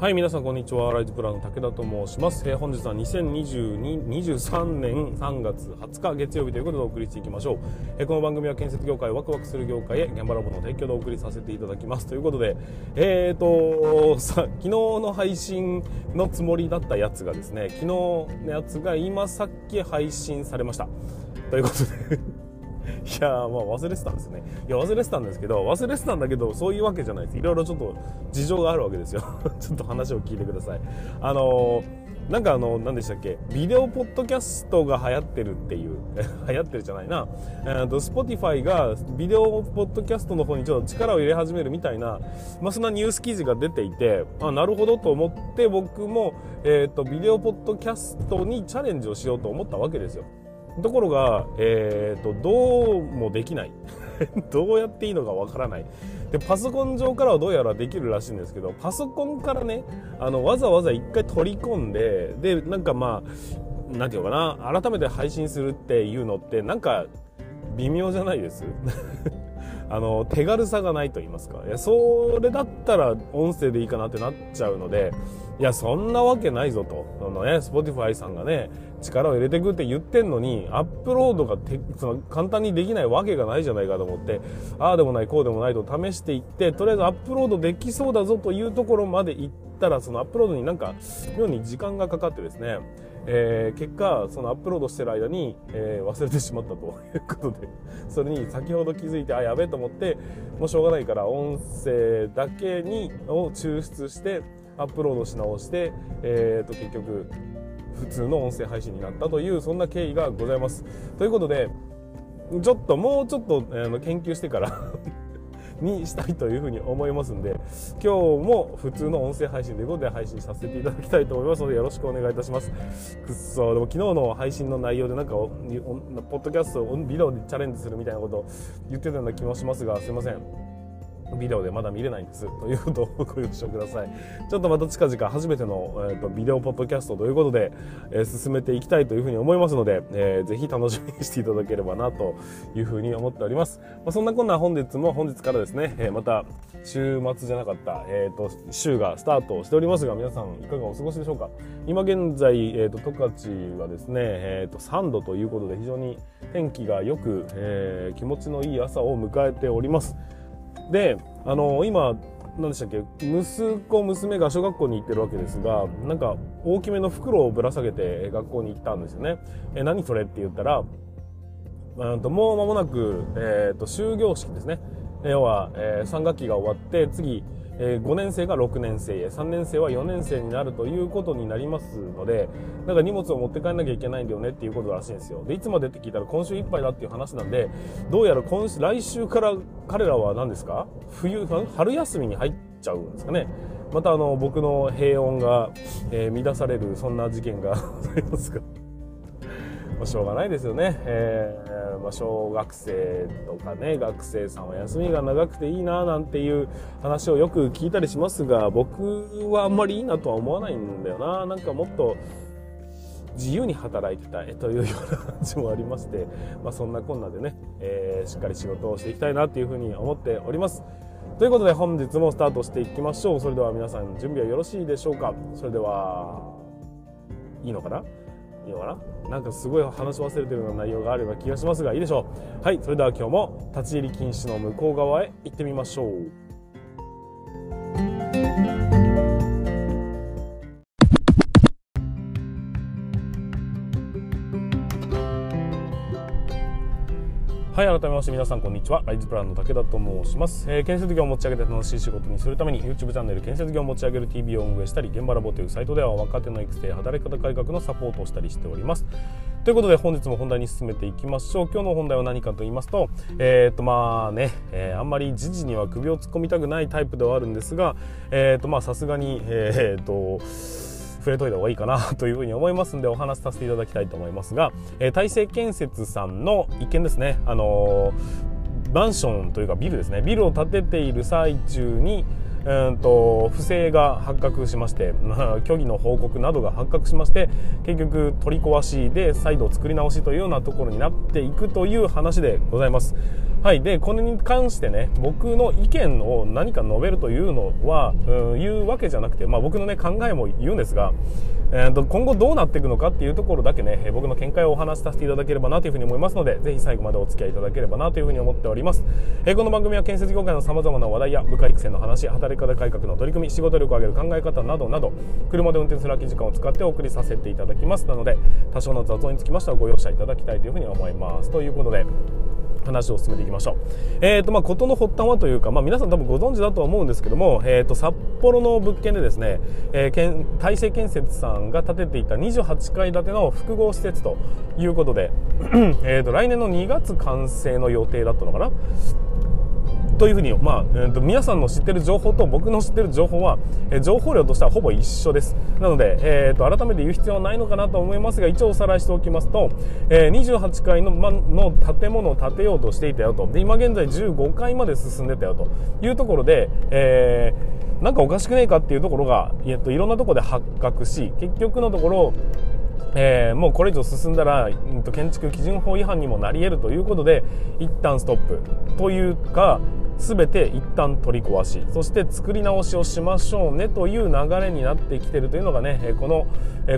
はい皆さんこんにちは。ライズプランの武田と申します、えー、本日は2022 23年3月20日月曜日ということでお送りしていきましょう、えー、この番組は建設業界ワクワクする業界へ現場ラボの提供でお送りさせていただきますということでえーとさ昨日の配信のつもりだったやつがですね昨日のやつが今さっき配信されました。ということでいやまあ忘れてたんですね。いや忘れてたんですけど忘れてたんだけどそういうわけじゃないです。いろいろちょっと事情があるわけですよ。ちょっと話を聞いてください。あのー、なんかあの何でしたっけ？ビデオポッドキャストが流行ってるっていう 流行ってるじゃないな。えーと Spotify がビデオポッドキャストの方にちょっと力を入れ始めるみたいな、まあ、そんなニュース記事が出ていてあなるほどと思って僕も、えーとビデオポッドキャストにチャレンジをしようと思ったわけですよ。ところが、えーと、どうもできない。どうやっていいのかわからない。でパソコン上からはどうやらできるらしいんですけどパソコンからねあのわざわざ一回取り込んででなんかまあなんていうかな改めて配信するっていうのってなんか微妙じゃないです？あの手軽さがないと言いますか。いやそれだったら音声でいいかなってなっちゃうのでいやそんなわけないぞと。あのね Spotify さんがね力を入れていくって言ってんのにアップロードがてその簡単にできないわけがないじゃないかと思ってああでもないこうでもないと試していってとりあえずアップロードできそうだぞというところまで行ったらそのアップロードになんか妙に時間がかかってですねえー、結果そのアップロードしてる間に、えー、忘れてしまったと いうことでそれに先ほど気づいてあやべえと思ってもうしょうがないから音声だけにを抽出してアップロードし直して、えー、と結局普通の音声配信になったというそんな経緯がございます。ということでちょっともうちょっと、えー、研究してから にしたいというふうに思いますんで今日も普通の音声配信ということで配信させていただきたいと思いますのでよろしくお願いいたします。くっそでも昨日の配信の内容でなんかポッドキャストをビデオでチャレンジするみたいなことを言ってたような気もしますがすいません。ビデオでまだ見れないんです。ということをご了承ください。ちょっとまた近々初めての、えーと、ビデオポッドキャストということで、えー、進めていきたいというふうに思いますので、えー、ぜひ楽しみにしていただければなというふうに思っております、まあ、そんなこんな本日も本日からですね、えー、また週末じゃなかった、えーと、週がスタートしておりますが皆さんいかがお過ごしでしょうか？今現在、えーと、十勝はですね、えー、と3度ということで非常に天気がよく、えー、気持ちのいい朝を迎えております。であの今何でしたっけ息子娘が小学校に行ってるわけですがなんか大きめの袋をぶら下げて学校に行ったんですよね。え何それって言ったらうんともう間もなく、えーと、終業式ですね。要は、えー、3学期が終わって次え、5年生が6年生へ3年生は4年生になるということになりますのでだから荷物を持って帰んなきゃいけないんだよねっていうことらしいんですよ。でいつまでって聞いたら今週いっぱいだっていう話なんでどうやら今週来週から彼らは何ですか？冬春休みに入っちゃうんですかね。またあの僕の平穏が、えー、乱されるそんな事件がございますが。まあ、しょうがないですよね、えー、まあ、小学生とかね学生さんは休みが長くていいななんていう話をよく聞いたりしますが僕はあんまりいいなとは思わないんだよななんかもっと自由に働いてたいというような感じもありまして、まあ、そんなこんなでね、えー、しっかり仕事をしていきたいなというふうに思っております。ということで本日もスタートしていきましょう。それでは皆さん準備はよろしいでしょうか？それでは、いいのかな？いいのかな？なんかすごい話し忘れてるような内容があれば気がしますがいいでしょう。はいそれでは今日も立ち入り禁止の向こう側へ行ってみましょう。はい、改めまして皆さんこんにちは。ライズプランの武田と申します。えー、建設業を持ち上げて楽しい仕事にするために YouTube チャンネル建設業を持ち上げる TV を運営したり、現場ラボというサイトでは若手の育成、働き方改革のサポートをしたりしております。ということで本日も本題に進めていきましょう。今日の本題は何かと言いますと、えー、っとまあね、えー、あんまり時事には首を突っ込みたくないタイプではあるんですが、え、っとまあさすがに、えー、っと、触れといた方がいいかなというふうに思いますんでお話しさせていただきたいと思いますが、えー、大成建設さんの一件ですね、あのー、マンションというかビルですねビルを建てている最中にうんと不正が発覚しまして、まあ、虚偽の報告などが発覚しまして結局取り壊しで再度作り直しというようなところになっていくという話でございます。はいでこれに関してね僕の意見を何か述べるというのは、うん、言うわけじゃなくて、まあ、僕のね考えも言うんですが、えーと、今後どうなっていくのかっていうところだけね、僕の見解をお話しさせていただければなというふうに思いますのでぜひ最後までお付き合いいただければなというふうに思っております、えー、この番組は建設業界のさまざまな話題や部下育成の話働き方改革の取り組み仕事力を上げる考え方などなど車で運転する空き時間を使ってお送りさせていただきます。なので多少の雑音につきましてはご容赦いただきたいというふうに思います。ということで話を進めていきましょう。えーとまあ、事の発端はというか、まあ、皆さん多分ご存知だとは思うんですけども、えーと、札幌の物件でですね、えー、大成建設さんが建てていた28階建ての複合施設ということで えっと来年の2月完成の予定だったのかな？というふうに、まあえーと、皆さんの知ってる情報と僕の知ってる情報は、えー、情報量としてはほぼ一緒です。なので、えーと、改めて言う必要はないのかなと思いますが一応おさらいしておきますと、えー、28階の,、ま、の建物を建てようとしていたよと。で今現在15階まで進んでたよと。いうところで、えー、なんかおかしくねえかっていうところが、えーといろんなところで発覚し結局のところえー、もうこれ以上進んだら、うん、と建築基準法違反にもなり得るということで一旦ストップというか全て一旦取り壊しそして作り直しをしましょうねという流れになってきているというのがねこの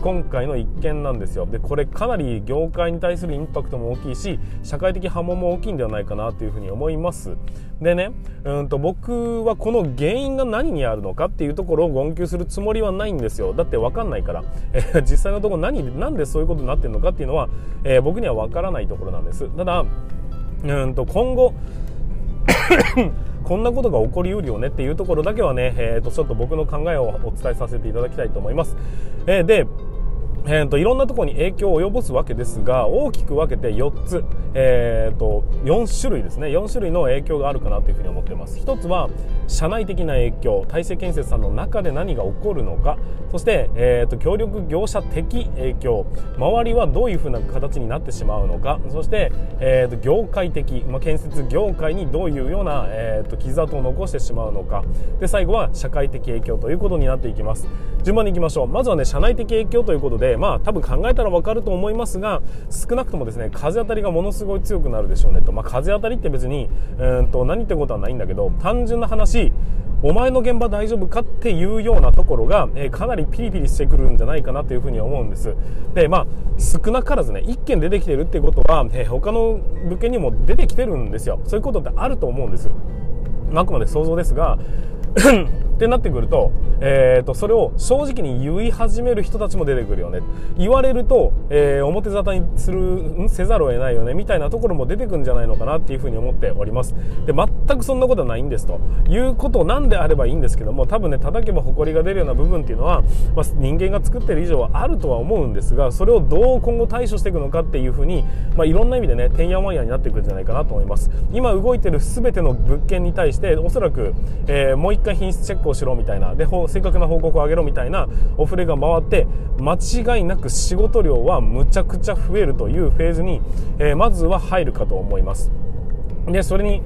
今回の一件なんですよ。でこれかなり業界に対するインパクトも大きいし社会的波紋も大きいんではないかなというふうに思います。でねうんと僕はこの原因が何にあるのかっていうところを言及するつもりはないんですよ。だって分かんないから、え、実際のところ何なんでそういうことになってるのかっていうのは、えー、僕には分からないところなんです。ただうんと今後 こんなことが起こりうるよねっていうところだけはね、えー、とちょっと僕の考えをお伝えさせていただきたいと思います。えー、でえーと、いろんなところに影響を及ぼすわけですが大きく分けて4つ、えーと、4種類ですね。4種類の影響があるかなというふうに思っています。1つは社内的な影響大成建設さんの中で何が起こるのか。そして、えーと、協力業者的影響。周りはどういうふうな形になってしまうのか。そして、えー、と業界的、まあ、建設業界にどういうような、えー、と傷跡を残してしまうのか。で最後は社会的影響ということになっていきます。順番にいきましょう。まずはね社内的影響ということでまあ多分考えたらわかると思いますが少なくともですね風当たりがものすごいすごい強くなるでしょうねと、まあ、風当たりって別にうんと何ってことはないんだけど単純な話お前の現場大丈夫かっていうようなところが、えー、かなりピリピリしてくるんじゃないかなというふうに思うんです。でまあ少なからずね1件出てきてるっていうことは、えー、他の物件にも出てきてるんですよ。そういうことってあると思うんです。あくまで想像ですが ってなってくると,、えーと、それを正直に言い始める人たちも出てくるよね。言われると、えー、表沙汰にするせざるを得ないよねみたいなところも出てくるんじゃないのかなっていうふうに思っております。で全くそんなことはないんですと。いうことなんであればいいんですけども多分ね叩けば埃が出るような部分っていうのは、まあ、人間が作ってる以上はあるとは思うんですがそれをどう今後対処していくのかっていうふうに、まあ、いろんな意味でねてんやわんやになっていくんじゃないかなと思います。今動いてる全ての物件に対しておそらく、えー、もう一回品質チェックをしろみたいな。で正確な報告をあげろみたいなお触れが回って間違いなく仕事量はむちゃくちゃ増えるというフェーズに、えー、まずは入るかと思います。でそれに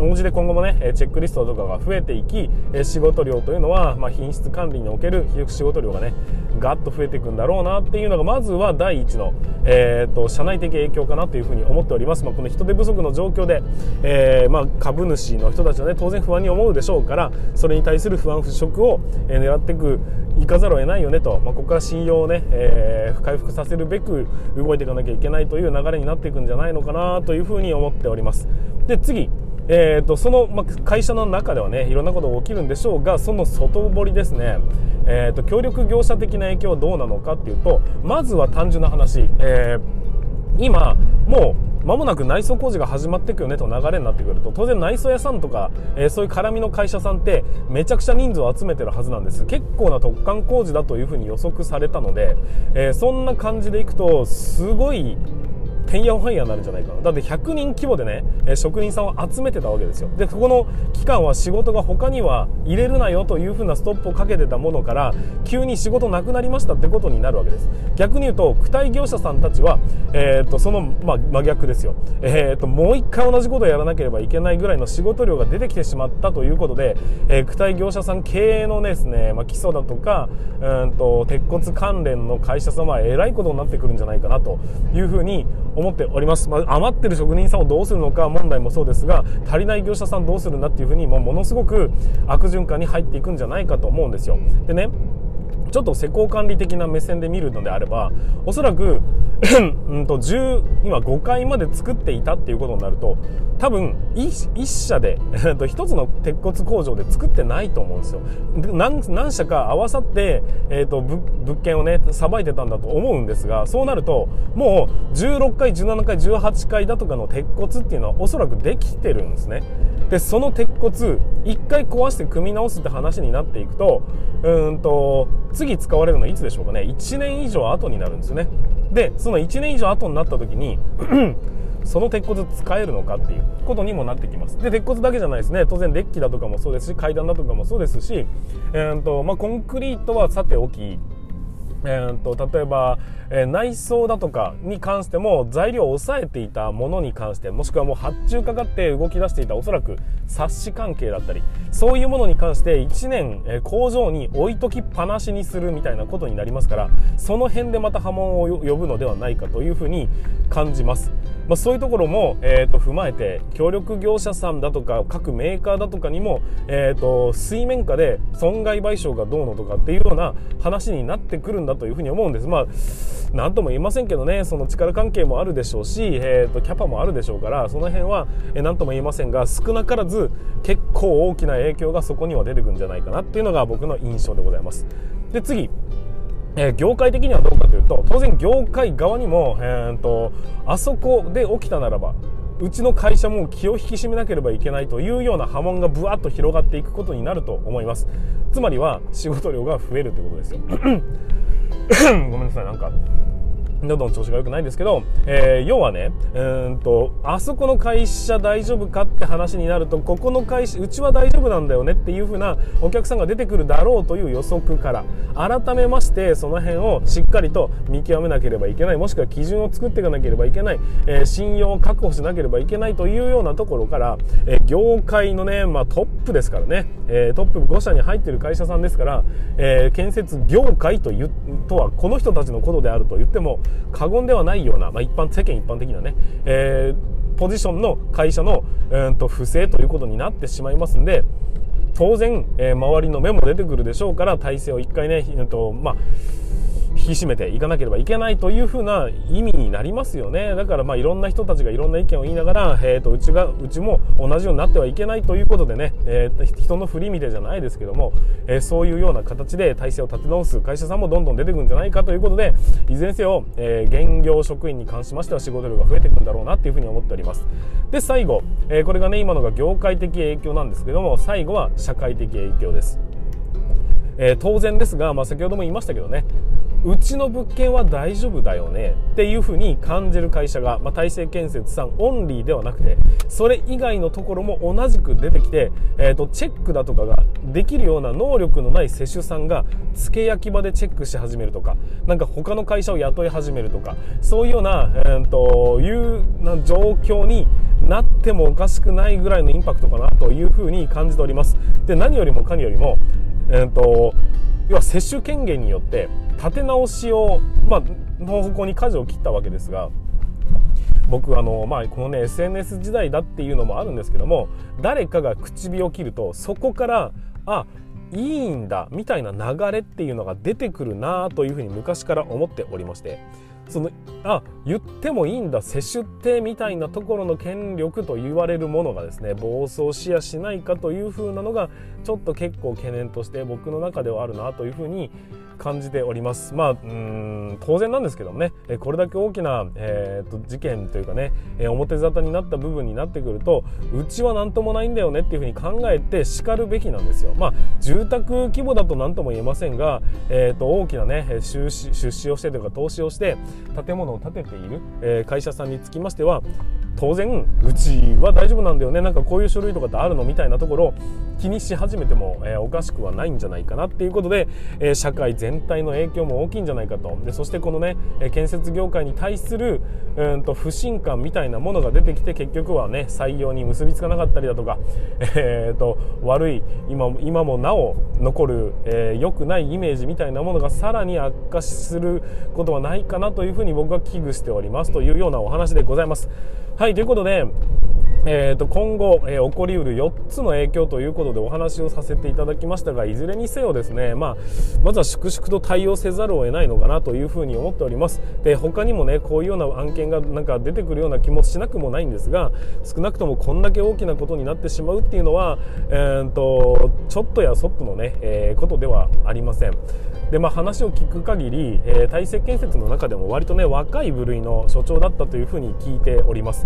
応じて今後もねチェックリストとかが増えていき仕事量というのは、まあ、品質管理における仕事量がねガッと増えていくんだろうなっていうのがまずは第一の、えーと、社内的影響かなというふうに思っております、まあ、この人手不足の状況で、えー、まあ、株主の人たちはね当然不安に思うでしょうからそれに対する不安払拭を狙っていくいかざるを得ないよねと、まあ、ここから信用をね、えー、回復させるべく動いていかなきゃいけないという流れになっていくんじゃないのかなというふうに思っております。で次。えーと、その、ま、会社の中ではねいろんなことが起きるんでしょうがその外堀ですね、えーと、協力業者的な影響はどうなのかっていうとまずは単純な話、えー、今もう間もなく内装工事が始まっていくよねと流れになってくると。当然内装屋さんとか、えー、そういう絡みの会社さんってめちゃくちゃ人数を集めてるはずなんです。結構な突貫工事だというふうに予測されたので、えー、そんな感じでいくとすごいてんやわんやになるんじゃないかな。だって100人規模でね、え職人さんを集めてたわけですよ。でここの期間は仕事が他には入れるなよというふうなストップをかけてたものから急に仕事なくなりましたってことになるわけです。逆に言うと躯体業者さんたちは、えー、とその、まあ、真逆ですよ、えー、ともう一回同じことをやらなければいけないぐらいの仕事量が出てきてしまったということで、えー、躯体業者さん経営のですね、まあ、基礎だとかうんと鉄骨関連の会社さんはえらいことになってくるんじゃないかなというふうに思っております、まあ、余ってる職人さんをどうするのか問題もそうですが足りない業者さんどうするんだっていうふうにもものすごく悪循環に入っていくんじゃないかと思うんですよ。でねちょっと施工管理的な目線で見るのであればおそらくうんと10今5階まで作っていたっていうことになると多分 1, 1社で1つの鉄骨工場で作ってないと思うんですよ。何何社か合わさって、えーと、物件をねさばいてたんだと思うんですがそうなるともう16階17階18階だとかの鉄骨っていうのはおそらくできてるんですね。でその鉄骨1回壊して組み直すって話になっていくとうんと次使われるのはいつでしょうかね。1年以上後になるんですよね。でその1年以上後になった時に その鉄骨使えるのかっていうことにもなってきます。で鉄骨だけじゃないですね。当然デッキだとかもそうですし階段だとかもそうですし、えーとまあ、コンクリートはさておきえーと、例えば、えー、内装だとかに関しても材料を抑えていたものに関してもしくはもう発注かかって動き出していたおそらく冊子関係だったりそういうものに関して1年、えー、工場に置いときっぱなしにするみたいなことになりますからその辺でまた波紋を呼ぶのではないかというふうに感じます。まあ、そういうところも、えー、と踏まえて協力業者さんだとか各メーカーだとかにも、えー、と水面下で損害賠償がどうのとかっていうような話になってくるんだというふうに思うんです。まあ何とも言いませんけどねその力関係もあるでしょうし、えー、とキャパもあるでしょうからその辺は何とも言いませんが少なからず結構大きな影響がそこには出てくるんじゃないかなっていうのが僕の印象でございます。で次えー、業界的にはどうかというと当然業界側にも、えーと、あそこで起きたならばうちの会社も気を引き締めなければいけないというような波紋がぶわっと広がっていくことになると思いますつまりは仕事量が増えるということですよごめんなさいなんか。どんどん調子が良くないんですけど、えー、要はねうんとあそこの会社大丈夫かって話になるとここの会社うちは大丈夫なんだよねっていう風なお客さんが出てくるだろうという予測から改めましてその辺をしっかりと見極めなければいけないもしくは基準を作っていかなければいけない、えー、信用を確保しなければいけないというようなところから、えー、業界のね、まあ、トップですからね、えトップ5社に入っている会社さんですから、え建設業界というとはこの人たちのことであると言っても過言ではないような、まあ、一般世間一般的なね、えー、ポジションの会社の、えー、と不正ということになってしまいますんで当然、えー、周りの目も出てくるでしょうから体制を一回ね、えーとまあ引き締めていかなければいけないというふうな意味になりますよね。だからまあいろんな人たちがいろんな意見を言いながら、えー、とうちがうちも同じようになってはいけないということでね、えー、人の振り見てじゃないですけども、えー、そういうような形で体制を立て直す会社さんもどんどん出てくるんじゃないかということでいずれにせよ、えー、現業職員に関しましては仕事量が増えていくんだろうなっていうふうに思っております。で最後、え、これがね今のが業界的影響なんですけども最後は社会的影響です。えー、当然ですが、まあ、先ほども言いましたけどねうちの物件は大丈夫だよねっていうふうに感じる会社が、まあ、大成建設さんオンリーではなくてそれ以外のところも同じく出てきて、えーと、チェックだとかができるような能力のない施主さんが付け焼き場でチェックし始めるとかなんか他の会社を雇い始めるとかそういうような、えーと、いうな状況になってもおかしくないぐらいのインパクトかなというふうに感じております。で何よりもかによりも、えーと要は接種権限によって立て直しを、まあ、の方向に舵を切ったわけですが僕あの、まあ、このね SNS 時代だっていうのもあるんですけども誰かが口火を切るとそこからあいいんだみたいな流れっていうのが出てくるなというふうに昔から思っておりましてそのあ言ってもいいんだ接種ってみたいなところの権力と言われるものがですね暴走しやしないかというふうなのがちょっと結構懸念として僕の中ではあるなというふうに感じております。まあ、うん当然なんですけどもね、これだけ大きな、えーと、事件というかね、表沙汰になった部分になってくると、うちは何ともないんだよねっていうふうに考えて叱るべきなんですよ。まあ、住宅規模だと何とも言えませんが、えーと、大きなね、出資出資をしてというか投資をして建物を建てている、え、会社さんにつきましては、当然うちは大丈夫なんだよね。なんかこういう書類とかってあるのみたいなところを気にし始めても、えー、おかしくはないんじゃないかなっていうことで、えー、社会全体の影響も大きいんじゃないかと。でそしてこのねえ建設業界に対するうんと不信感みたいなものが出てきて結局はね採用に結びつかなかったりだとか、えーと、悪い今今もなお残る、えー、くないイメージみたいなものがさらに悪化することはないかなとというふうに僕は危惧しておりますというようなお話でございます。はいということでえー、と今後、えー、起こりうる4つの影響ということでお話をさせていただきましたがいずれにせよですね、まあ、まずは粛々と対応せざるを得ないのかなというふうに思っております。で他にもねこういうような案件がなんか出てくるような気もしなくもないんですが少なくともこんだけ大きなことになってしまうっていうのは、えーと、ちょっとやそっとのね、えー、ことではありません。で、まあ、話を聞く限り、えー、大石建設の中でも割とね若い部類の所長だったというふうに聞いております、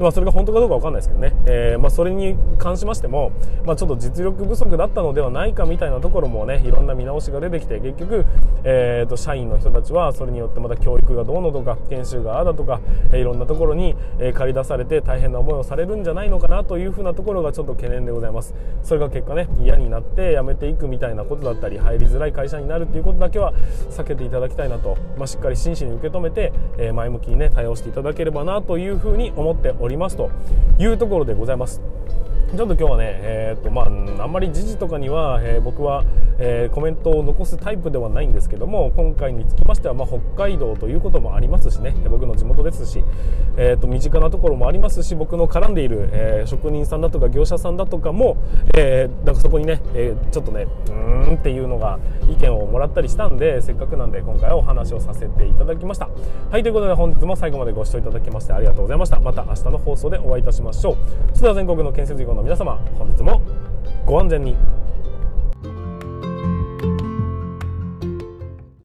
まあ、それが本当かどうか分かんないですけどね、えー、まあ、それに関しましても、まあ、ちょっと実力不足だったのではないかみたいなところもねいろんな見直しが出てきて結局、えーと、社員の人たちはそれによってまた教育がどうのとか研修があだとか、えー、いろんなところに、え借り出されて大変な思いをされるんじゃないのかなというふうなところがちょっと懸念でございます。それが結果ね嫌になって辞めていくみたいなことだったり入りづらい会社になるっていうことだけは避けていただきたいなと、まあ、しっかり真摯に受け止めて、え前向きにね対応していただければなというふうに思っておりますというところでございます。ちょっと今日はね、えーとまあ、あんまり時事とかには、えー、僕は、えー、コメントを残すタイプではないんですけども今回につきましては、まあ、北海道ということもありますしね僕の地元ですし、えーと、身近なところもありますし僕の絡んでいる、えー、職人さんだとか業者さんだとかも、えー、なんかそこにね、え、ちょっとねうーんっていうのが意見をもらったりしたんでせっかくなんで今回はお話をさせていただきました。はいということで本日も最後までご視聴いただきましてありがとうございました。また明日の放送でお会いいたしましょう。それでは全国の建設業の皆様本日もご安全に。